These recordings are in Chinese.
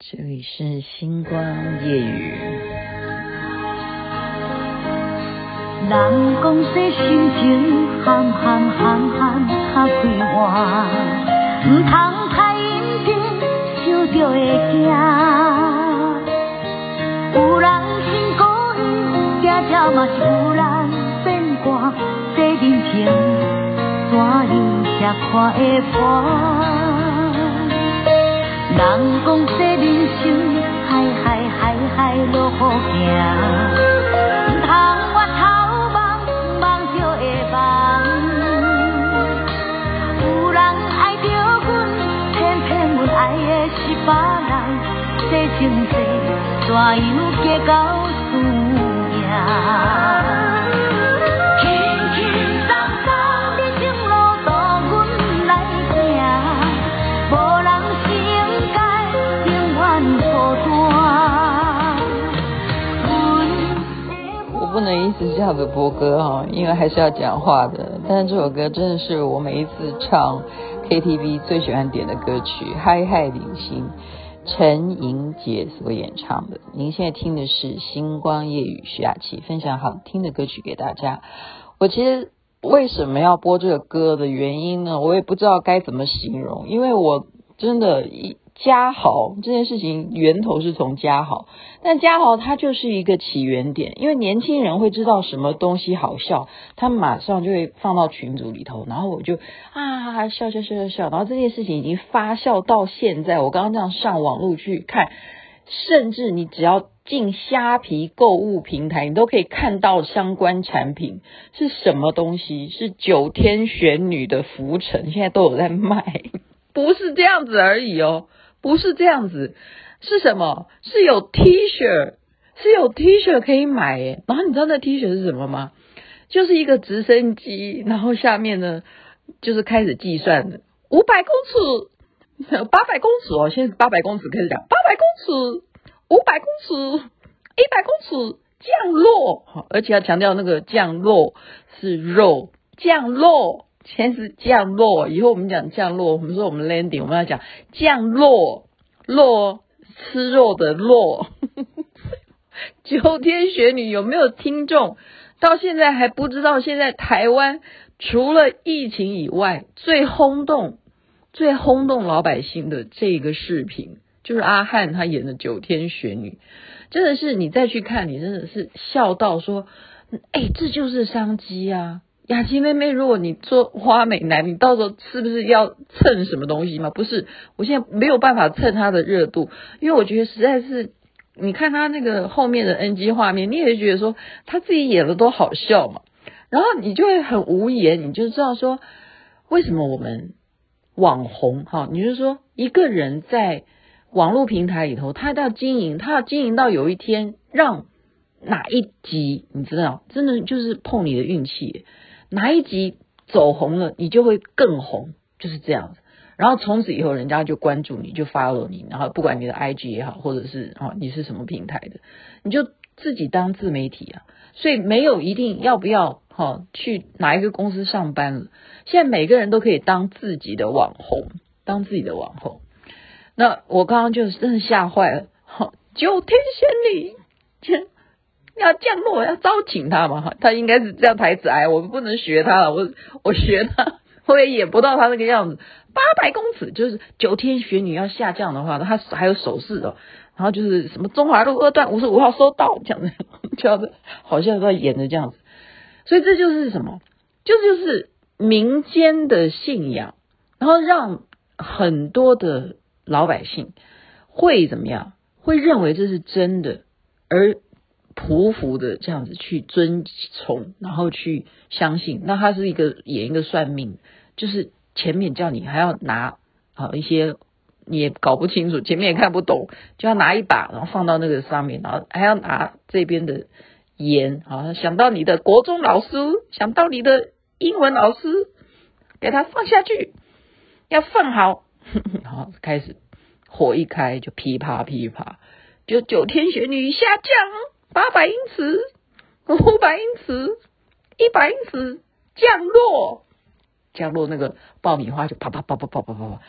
这里是星光夜雨。人讲说心情含含含含较快活，唔通太认真，想着会惊。有人心故意，定定嘛是有人变卦，这人情怎样才看会破？人讲这人生海海海海路好行，唔通我头望望就会忘。有人爱着阮，偏偏阮爱的是别人，这情世怎样结到不能一直这样子播歌哈，因为还是要讲话的。但是这首歌真的是我每一次唱 KTV 最喜欢点的歌曲，《嗨嗨领星》，陈莹姐所演唱的。您现在听的是《星光夜雨》，徐雅琪分享好听的歌曲给大家。我其实为什么要播这个歌的原因呢？我也不知道该怎么形容，因为我真的一。家豪这件事情源头是从嘉豪，但嘉豪它就是一个起源点，因为年轻人会知道什么东西好笑，他们马上就会放到群组里头，然后我就啊笑笑笑笑笑，然后这件事情已经发酵到现在。我刚刚这样上网路去看，甚至你只要进虾皮购物平台，你都可以看到相关产品是什么东西，是九天玄女的浮尘，现在都有在卖，不是这样子而已哦。不是这样子，是什么？是有 T 恤，是有 T 恤可以买耶。然后你知道那 T 恤是什么吗？就是一个直升机，然后下面呢就是开始计算的，五百公尺、八百公尺哦，现在八百公尺开始讲，八百公尺、五百公尺、一百公尺降落，而且要强调那个降落是肉降落。先是降落，以后我们讲降落，我们说我们 landing，我们要讲降落，落吃肉的落。九天玄女有没有听众到现在还不知道？现在台湾除了疫情以外，最轰动、最轰动老百姓的这个视频，就是阿汉他演的九天玄女，真的是你再去看，你真的是笑到说，哎，这就是商机啊！雅琪妹妹，如果你做花美男，你到时候是不是要蹭什么东西吗？不是，我现在没有办法蹭他的热度，因为我觉得实在是，你看他那个后面的 NG 画面，你也会觉得说他自己演的多好笑嘛，然后你就会很无言，你就知道说为什么我们网红哈，你就说一个人在网络平台里头，他要经营，他要经营到有一天让哪一集，你知道，真的就是碰你的运气。哪一集走红了，你就会更红，就是这样子。然后从此以后，人家就关注你，就 follow 你。然后不管你的 IG 也好，或者是哦你是什么平台的，你就自己当自媒体啊。所以没有一定要不要哈去哪一个公司上班了。现在每个人都可以当自己的网红，当自己的网红。那我刚刚就是真的吓坏了，哈，九天仙女。要降落，要招请他嘛？他应该是这样台词。哎，我不能学他了，我我学他，我也演不到他那个样子。八百公尺就是九天玄女要下降的话，他还有手势的，然后就是什么中华路二段五十五号收到这样的，这样子 好像在演的这样子。所以这就是什么？就就是民间的信仰，然后让很多的老百姓会怎么样？会认为这是真的，而。匍匐的这样子去遵从，然后去相信，那他是一个演一个算命，就是前面叫你还要拿啊一些你也搞不清楚，前面也看不懂，就要拿一把，然后放到那个上面，然后还要拿这边的盐啊，想到你的国中老师，想到你的英文老师，给他放下去，要放好，然后开始火一开就噼啪噼啪，就九天玄女下降。八百英尺，五百英尺，一百英尺降落，降落那个爆米花就啪啪啪啪啪啪啪啪，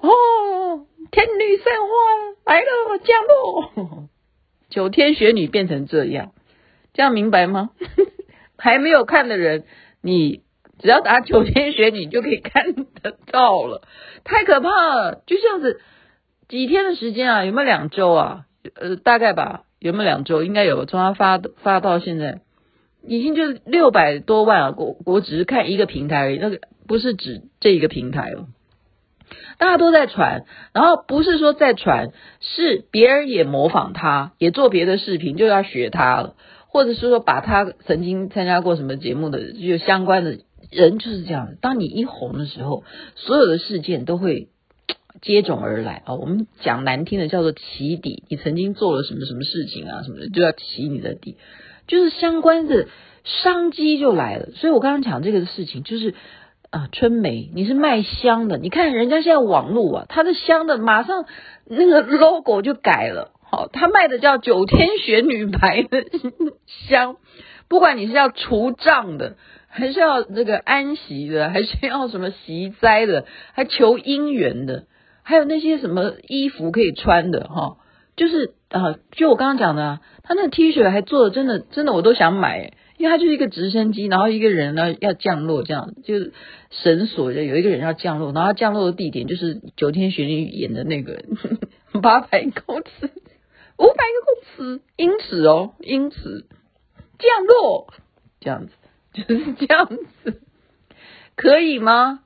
哦，天女散花来了，降落。九天玄女变成这样，这样明白吗？还没有看的人，你只要打九天玄女就可以看得到了，太可怕了！就这样子，几天的时间啊，有没有两周啊？呃，大概吧，有没有两周？应该有。从他发发到现在，已经就六百多万了。我我只是看一个平台而已，那个不是指这一个平台哦。大家都在传，然后不是说在传，是别人也模仿他，也做别的视频，就要学他了，或者是说把他曾经参加过什么节目的就相关的人就是这样。当你一红的时候，所有的事件都会接踵而来啊。我们讲难听的叫做起底，你曾经做了什么什么事情啊什么的，就要起你的底，就是相关的商机就来了。所以我刚刚讲这个事情就是。啊，春梅，你是卖香的，你看人家现在网络啊，他的香的马上那个 logo 就改了，好，他卖的叫九天玄女牌的香，不管你是要除障的，还是要那个安息的，还是要什么息灾的，还求姻缘的，还有那些什么衣服可以穿的哈，就是啊，就我刚刚讲的啊，他那 T 恤还做的真的真的我都想买。因为它就是一个直升机，然后一个人呢要降落，这样就是绳索就有一个人要降落，然后降落的地点就是九天玄女演的那个 八百公尺、五百个公尺、英尺哦，英尺降落这样子，就是这样子，可以吗？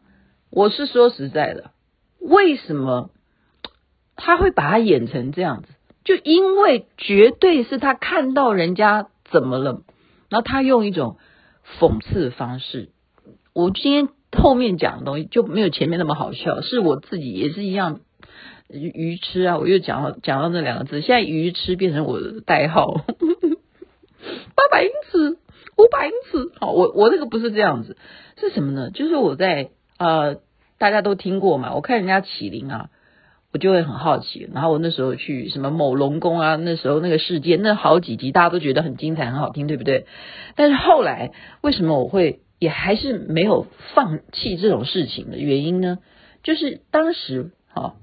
我是说实在的，为什么他会把他演成这样子？就因为绝对是他看到人家怎么了。然后他用一种讽刺的方式，我今天后面讲的东西就没有前面那么好笑，是我自己也是一样愚痴啊！我又讲到讲到那两个字，现在愚痴变成我的代号，八百英尺，五百英尺，好，我我那个不是这样子，是什么呢？就是我在呃，大家都听过嘛，我看人家启灵啊。我就会很好奇，然后我那时候去什么某龙宫啊，那时候那个事件，那好几集大家都觉得很精彩、很好听，对不对？但是后来为什么我会也还是没有放弃这种事情的原因呢？就是当时啊，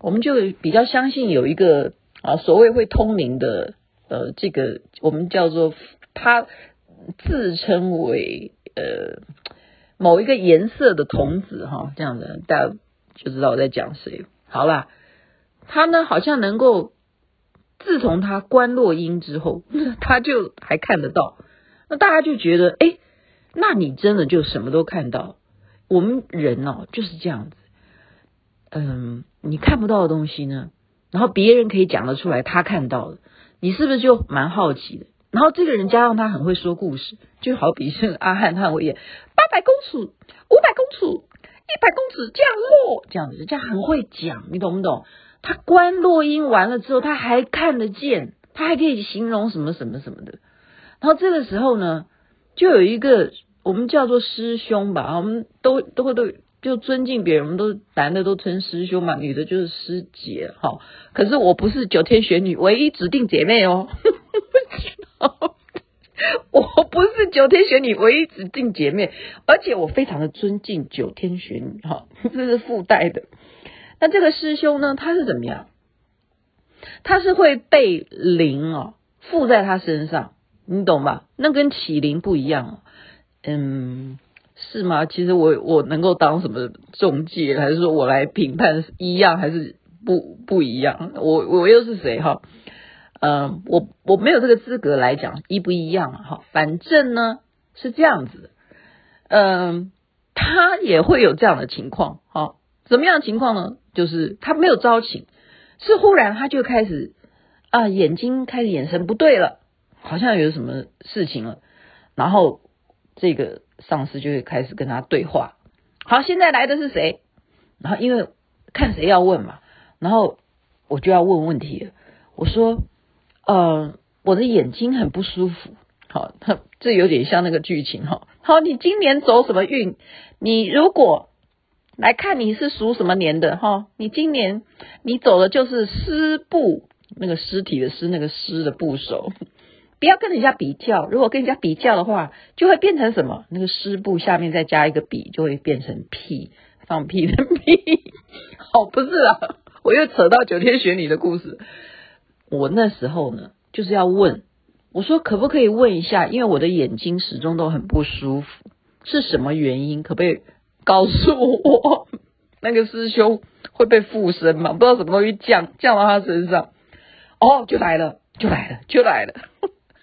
我们就比较相信有一个啊所谓会通灵的呃，这个我们叫做他自称为呃某一个颜色的童子哈，这样的大家就知道我在讲谁。好啦，他呢好像能够，自从他观落阴之后，他就还看得到。那大家就觉得，哎，那你真的就什么都看到。我们人哦就是这样子，嗯，你看不到的东西呢，然后别人可以讲得出来他看到的，你是不是就蛮好奇的？然后这个人加上他很会说故事，就好比是阿汉，他很会演八百公尺、五百公尺。一百公尺降落，这样子，这样很会讲，你懂不懂？他关落音完了之后，他还看得见，他还可以形容什么什么什么的。然后这个时候呢，就有一个我们叫做师兄吧，我们都都会都就尊敬别人，我们都男的都称师兄嘛，女的就是师姐哈。可是我不是九天玄女唯一指定姐妹哦。我不是九天玄女唯一指定姐妹，而且我非常的尊敬九天玄女，哈，这是附带的。那这个师兄呢，他是怎么样？他是会被灵哦附在他身上，你懂吧？那跟启灵不一样，嗯，是吗？其实我我能够当什么中介，还是说我来评判一样还是不不一样？我我又是谁哈？嗯，我我没有这个资格来讲一不一样哈，反正呢是这样子，嗯，他也会有这样的情况哈，什么样的情况呢？就是他没有招请，是忽然他就开始啊，眼睛开始眼神不对了，好像有什么事情了，然后这个上司就会开始跟他对话。好，现在来的是谁？然后因为看谁要问嘛，然后我就要问问题了，我说。呃，我的眼睛很不舒服。好，这有点像那个剧情哈。好，你今年走什么运？你如果来看你是属什么年的哈？你今年你走的就是尸部，那个尸体的尸，那个尸的部首。不要跟人家比较，如果跟人家比较的话，就会变成什么？那个尸部下面再加一个比，就会变成屁，放屁的屁。哦，不是啊，我又扯到九天玄女的故事。我那时候呢，就是要问，我说可不可以问一下，因为我的眼睛始终都很不舒服，是什么原因？可不可以告诉我？那个师兄会被附身吗？不知道什么东西降降到他身上，哦，就来了，就来了，就来了。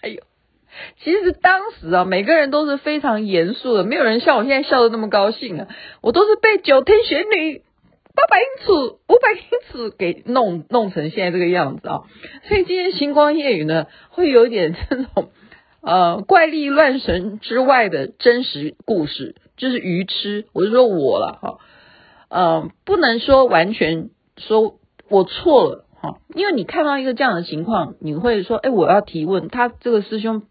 哎呦，其实当时啊，每个人都是非常严肃的，没有人像我现在笑的那么高兴啊。我都是被九天玄女八百英尺、五百英尺给弄弄成现在这个样子啊。所以今天星光夜雨呢，会有一点这种呃怪力乱神之外的真实故事，就是愚痴，我就说我了哈。呃，不能说完全说我错了哈，因为你看到一个这样的情况，你会说，哎，我要提问。他这个师兄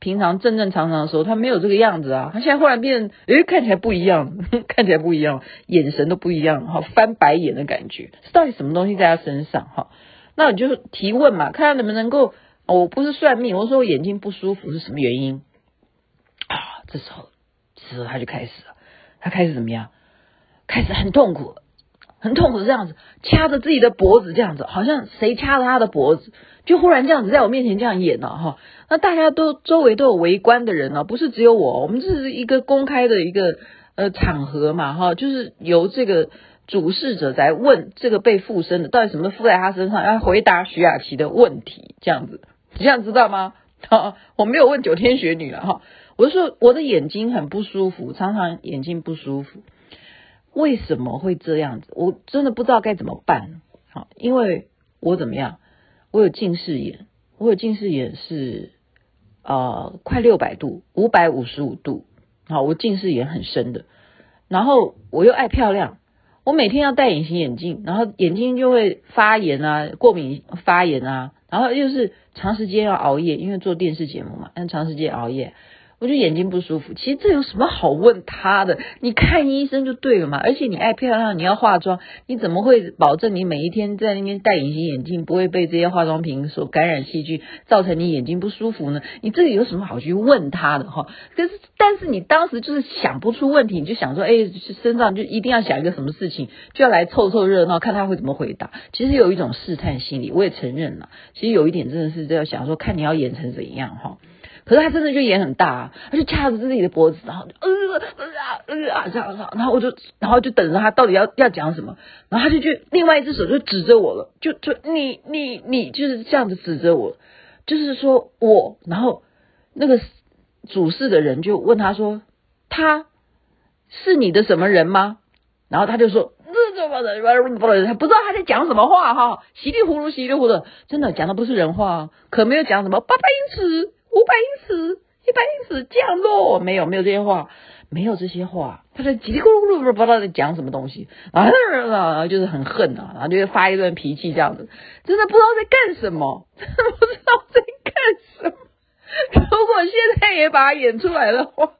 平常正正常常的时候，他没有这个样子啊，他现在忽然变，哎，看起来不一样，看起来不一样，眼神都不一样哈，翻白眼的感觉，是到底什么东西在他身上哈？那你就提问嘛，看他能不能够，我不是算命，我说我眼睛不舒服是什么原因啊？这时候，这时候他就开始了，他开始怎么样？开始很痛苦，很痛苦，这样子掐着自己的脖子，这样子好像谁掐着他的脖子，就忽然这样子在我面前这样演了哈。那大家都周围都有围观的人呢，不是只有我，我们这是一个公开的一个呃场合嘛哈，就是由这个主事者在问这个被附身的到底什么附在他身上，要回答徐雅琪的问题，这样子，你这样知道吗？哈，我没有问九天玄女了哈，我就说我的眼睛很不舒服，常常眼睛不舒服。为什么会这样子？我真的不知道该怎么办。好，因为我怎么样？我有近视眼，我有近视眼是呃快六百度，五百五十五度。好，我近视眼很深的。然后我又爱漂亮，我每天要戴隐形眼镜，然后眼睛就会发炎啊，过敏发炎啊，然后又是长时间要熬夜，因为做电视节目嘛，但长时间熬夜。我就眼睛不舒服，其实这有什么好问他的？你看医生就对了嘛。而且你爱漂亮，你要化妆，你怎么会保证你每一天在那边戴隐形眼镜不会被这些化妆品所感染细菌，造成你眼睛不舒服呢？你这里有什么好去问他的哈？可是，但是你当时就是想不出问题，你就想说，哎，身上就一定要想一个什么事情，就要来凑凑热闹，看他会怎么回答。其实有一种试探心理，我也承认了。其实有一点真的是在想说，看你要演成怎样哈。可是他真的就眼很大，啊，他就掐着自己的脖子，然后呃呃啊呃啊这样，然后我就然后就等着他到底要要讲什么，然后他就就另外一只手就指着我了，就就你你你就是这样子指着我，就是说我，然后那个主事的人就问他说，他是你的什么人吗？然后他就说，他不知道他在讲什么话哈，稀里糊涂稀里糊涂，真的讲的不是人话，可没有讲什么八百英尺。五百英尺，一百英尺降落，没有没有这些话，没有这些话，他在叽里咕噜咕噜不知道在讲什么东西啊，然后就是很恨啊，然后就会发一顿脾气这样子，真的不知道在干什么，真 的不知道在干什么。如果现在也把它演出来的话。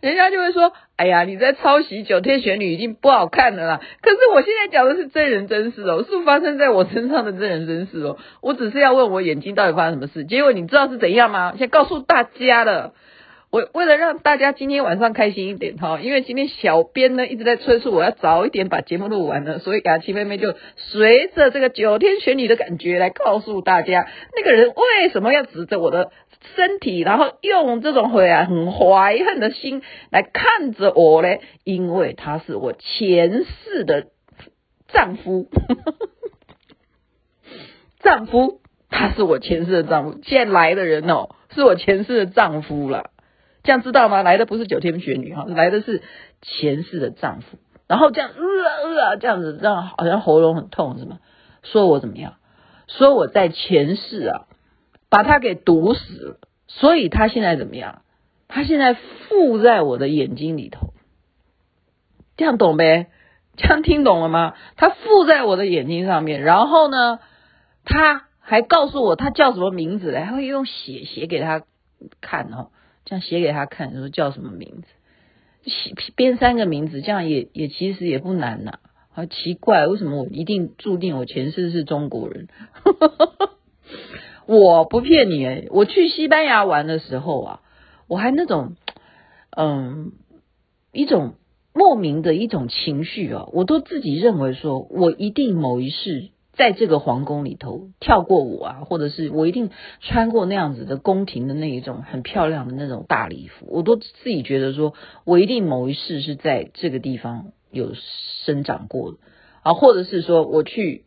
人家就会说：“哎呀，你在抄袭九天玄女已经不好看了啦。”可是我现在讲的是真人真事哦，是发生在我身上的真人真事哦。我只是要问我眼睛到底发生什么事，结果你知道是怎样吗？先告诉大家了。我为了让大家今天晚上开心一点哈，因为今天小编呢一直在催促我要早一点把节目录完了，所以雅琪妹妹就随着这个九天玄女的感觉来告诉大家，那个人为什么要指着我的。身体，然后用这种会啊很怀恨的心来看着我嘞，因为他是我前世的丈夫，丈夫，他是我前世的丈夫，现在来的人哦，是我前世的丈夫了，这样知道吗？来的不是九天玄女哈，来的是前世的丈夫，然后这样呃呃这样子，这样好像喉咙很痛是吗？说我怎么样？说我在前世啊。把他给毒死了，所以他现在怎么样？他现在附在我的眼睛里头，这样懂呗？这样听懂了吗？他附在我的眼睛上面，然后呢，他还告诉我他叫什么名字嘞？还会用写写给他看哦，这样写给他看，说叫什么名字？写编三个名字，这样也也其实也不难呐。好奇怪，为什么我一定注定我前世是中国人？我不骗你诶，我去西班牙玩的时候啊，我还那种，嗯，一种莫名的一种情绪啊，我都自己认为说，我一定某一世在这个皇宫里头跳过舞啊，或者是我一定穿过那样子的宫廷的那一种很漂亮的那种大礼服，我都自己觉得说我一定某一世是在这个地方有生长过啊，或者是说我去。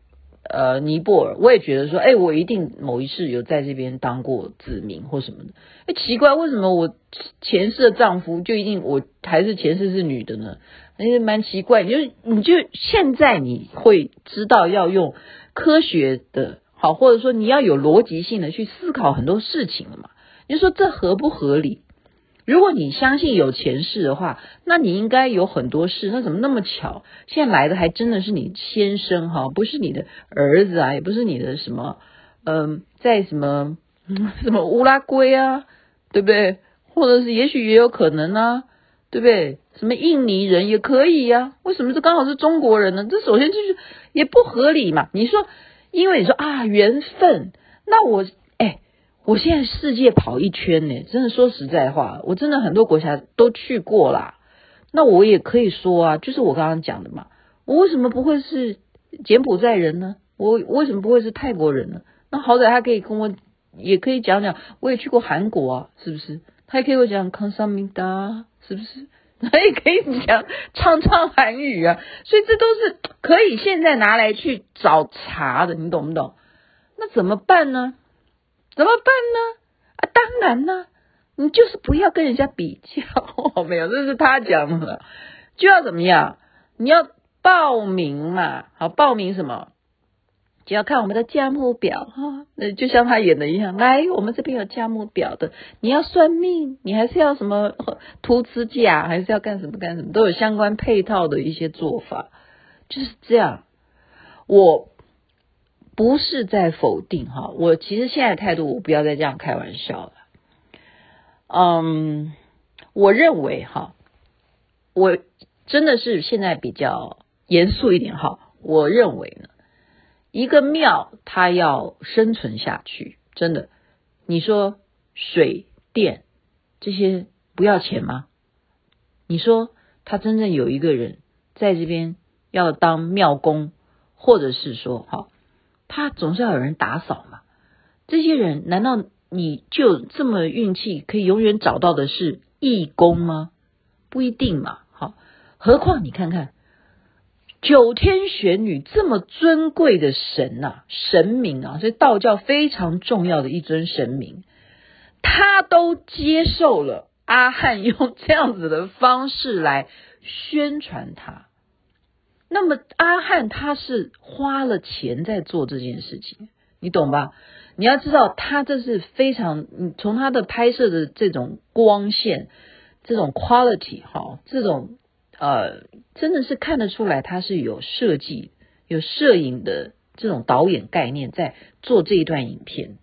呃，尼泊尔，我也觉得说，哎，我一定某一世有在这边当过子民或什么的。哎，奇怪，为什么我前世的丈夫就一定我还是前世是女的呢？哎，蛮奇怪。你就你就现在你会知道要用科学的，好，或者说你要有逻辑性的去思考很多事情了嘛？你说这合不合理？如果你相信有前世的话，那你应该有很多事。那怎么那么巧，现在来的还真的是你先生哈，不是你的儿子啊，也不是你的什么，嗯，在什么 什么乌拉圭啊，对不对？或者是也许也有可能啊，对不对？什么印尼人也可以呀？为什么这刚好是中国人呢？这首先就是也不合理嘛。你说，因为你说啊缘分，那我。我现在世界跑一圈呢，真的说实在话，我真的很多国家都去过啦。那我也可以说啊，就是我刚刚讲的嘛，我为什么不会是柬埔寨人呢？我为什么不会是泰国人呢？那好歹他可以跟我，也可以讲讲，我也去过韩国啊，是不是？他也可以讲康萨米达，是不是？他也可以讲唱唱韩语啊，所以这都是可以现在拿来去找茬的，你懂不懂？那怎么办呢？怎么办呢？啊，当然呢，你就是不要跟人家比较，没有，这是他讲的，就要怎么样？你要报名嘛，好，报名什么？就要看我们的价目表哈，那就像他演的一样，来，我们这边有价目表的，你要算命，你还是要什么涂指甲，还是要干什么干什么，都有相关配套的一些做法，就是这样，我。不是在否定哈，我其实现在态度，我不要再这样开玩笑了。嗯，我认为哈，我真的是现在比较严肃一点哈。我认为呢，一个庙它要生存下去，真的，你说水电这些不要钱吗？你说他真正有一个人在这边要当庙工，或者是说哈。他总是要有人打扫嘛，这些人难道你就这么运气可以永远找到的是义工吗？不一定嘛，好，何况你看看九天玄女这么尊贵的神呐、神明啊，是道教非常重要的一尊神明，他都接受了阿汉用这样子的方式来宣传他。那么阿汉他是花了钱在做这件事情，你懂吧？你要知道，他这是非常，你从他的拍摄的这种光线、这种 quality 哈，这种呃，真的是看得出来他是有设计、有摄影的这种导演概念在做这一段影片。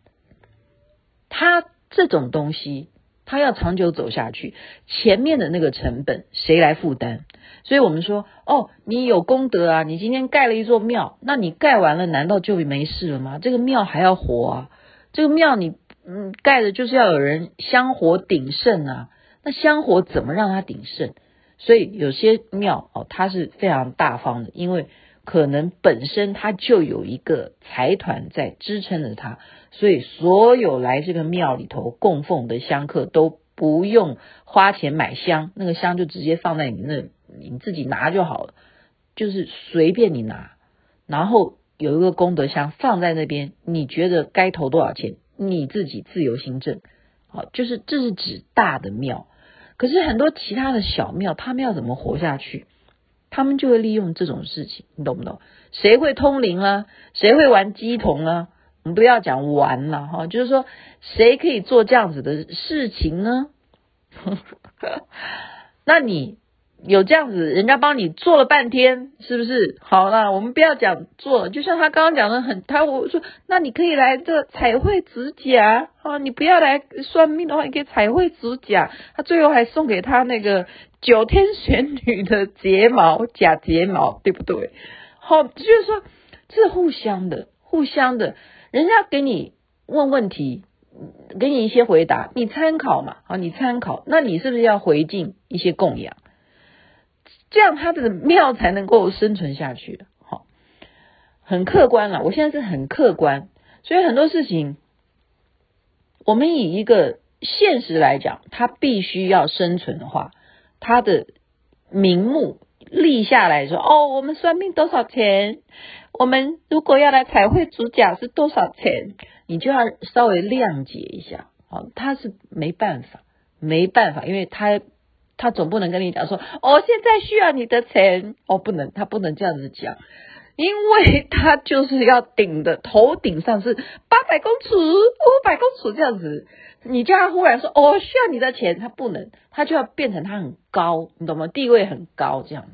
他这种东西，他要长久走下去，前面的那个成本谁来负担？所以我们说，哦，你有功德啊，你今天盖了一座庙，那你盖完了，难道就没事了吗？这个庙还要活啊，这个庙你嗯盖的就是要有人香火鼎盛啊，那香火怎么让它鼎盛？所以有些庙哦，它是非常大方的，因为可能本身它就有一个财团在支撑着它，所以所有来这个庙里头供奉的香客都不用花钱买香，那个香就直接放在你那。你自己拿就好了，就是随便你拿，然后有一个功德箱放在那边，你觉得该投多少钱，你自己自由心证。好，就是这是指大的庙，可是很多其他的小庙，他们要怎么活下去？他们就会利用这种事情，你懂不懂？谁会通灵啊？谁会玩乩童啊？我们不要讲玩了哈，就是说谁可以做这样子的事情呢？那你。有这样子，人家帮你做了半天，是不是？好了，我们不要讲做，就像他刚刚讲的很，他我说，那你可以来这彩绘指甲啊，你不要来算命的话，你可以彩绘指甲。他最后还送给他那个九天玄女的睫毛假睫毛，对不对？好，就是说这是互相的，互相的，人家给你问问题，给你一些回答，你参考嘛，好，你参考，那你是不是要回敬一些供养？这样他的庙才能够生存下去。好，很客观了，我现在是很客观，所以很多事情，我们以一个现实来讲，他必须要生存的话，他的名目立下来说，哦，我们算命多少钱？我们如果要来彩绘主甲是多少钱？你就要稍微谅解一下。好，他是没办法，没办法，因为他他总不能跟你讲说，哦，现在需要你的钱，哦，不能，他不能这样子讲，因为他就是要顶的头顶上是八百公尺、五百公尺这样子，你叫他忽然说，哦，需要你的钱，他不能，他就要变成他很高，你懂吗？地位很高这样子，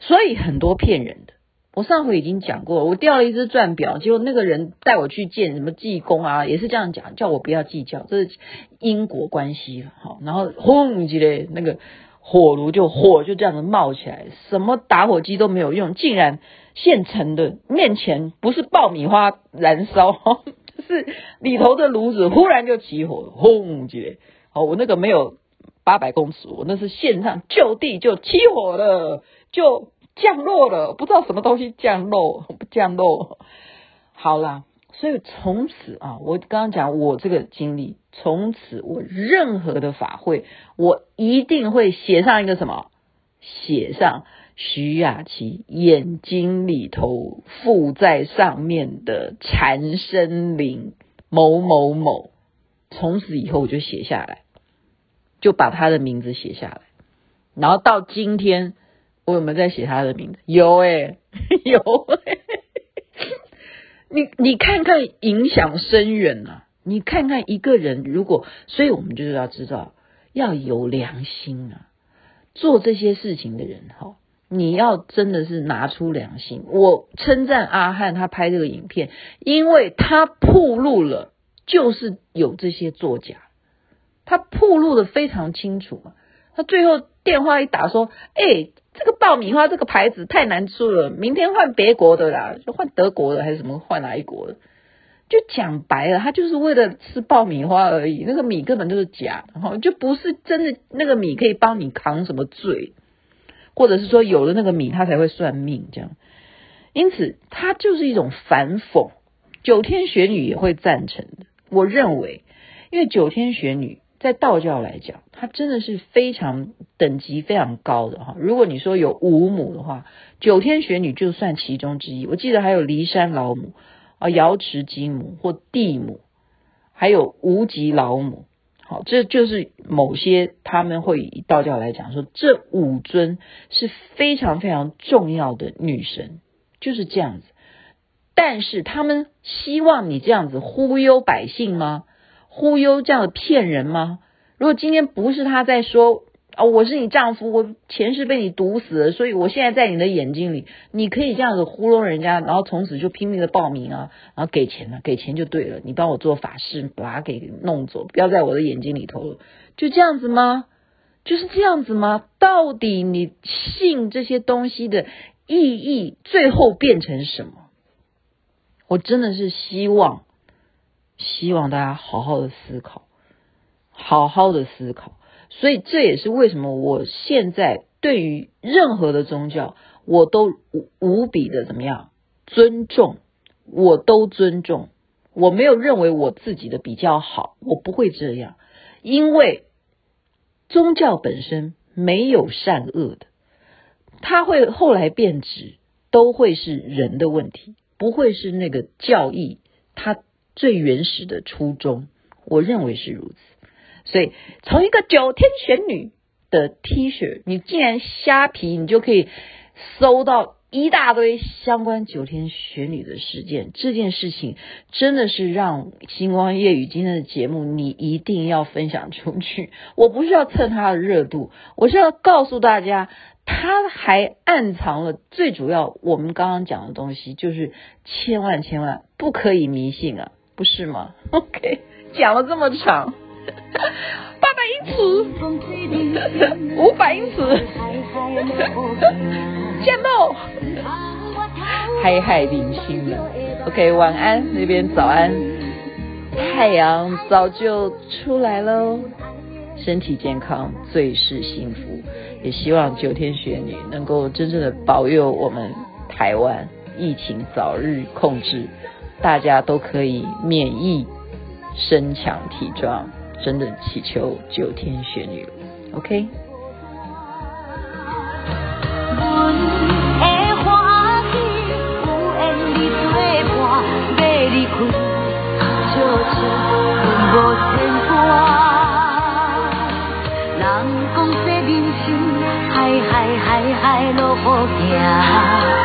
所以很多骗人的。我上回已经讲过，我掉了一只钻表，结果那个人带我去见什么济公啊，也是这样讲，叫我不要计较，这是因果关系。好，然后轰起来，那个火炉就火就这样子冒起来，什么打火机都没有用，竟然现成的面前不是爆米花燃烧，是里头的炉子忽然就起火，轰起来，好，我那个没有八百公尺，我那是现场就地就起火了，就。降落了，不知道什么东西降落，不降落。好啦，所以从此啊，我刚刚讲我这个经历，从此我任何的法会，我一定会写上一个什么，写上徐雅琪眼睛里头附在上面的缠身灵某某某。从此以后我就写下来，就把他的名字写下来，然后到今天。我有没有在写他的名字？有哎、有哎、欸。你你看看影响深远呐！你看看一个人，如果，所以我们就是要知道要有良心啊。做这些事情的人哈，你要真的是拿出良心。我称赞阿汉他拍这个影片，因为他暴露了，就是有这些作假，他暴露的非常清楚嘛。他最后电话一打说，哎、这个爆米花这个牌子太难出了，明天换别国的啦，就换德国的还是什么换哪一国的？就讲白了，他就是为了吃爆米花而已。那个米根本就是假的哈，就不是真的那个米可以帮你扛什么罪，或者是说有了那个米他才会算命这样。因此，它就是一种反讽。九天玄女也会赞成的，我认为，因为九天玄女。在道教来讲，它真的是非常等级非常高的哈。如果你说有五母的话，九天玄女就算其中之一。我记得还有骊山老母啊、瑶池金母或地母，还有无极老母。好，这就是某些他们会以道教来讲说，这五尊是非常非常重要的女神，就是这样子。但是他们希望你这样子忽悠百姓吗？忽悠这样的骗人吗？如果今天不是他在说啊、哦，我是你丈夫，我前世被你毒死了，所以我现在在你的眼睛里，你可以这样子糊弄人家，然后从此就拼命的报名啊，然后给钱了，给钱就对了，你帮我做法事，把他给弄走，不要在我的眼睛里头了，就这样子吗？就是这样子吗？到底你信这些东西的意义，最后变成什么？我真的是希望。希望大家好好的思考，好好的思考。所以这也是为什么我现在对于任何的宗教，我都无比的怎么样尊重，我都尊重。我没有认为我自己的比较好，我不会这样，因为宗教本身没有善恶的，它会后来变质，都会是人的问题，不会是那个教义它。最原始的初衷，我认为是如此。所以，从一个九天玄女的 T 恤，你竟然虾皮，你就可以搜到一大堆相关九天玄女的事件。这件事情真的是让星光夜雨今天的节目，你一定要分享出去。我不是要蹭它的热度，我是要告诉大家，他还暗藏了最主要我们刚刚讲的东西，就是千万千万不可以迷信啊！不是吗？OK，讲了这么长，八百英尺，五百英尺，见到。海海零星了。OK，晚安，那边早安，太阳早就出来喽。身体健康最是幸福，也希望九天玄女能够真正的保佑我们台湾疫情早日控制，大家都可以免疫、身强体壮，真的祈求九天玄女。OK。人讲这人生，海海海海路好行。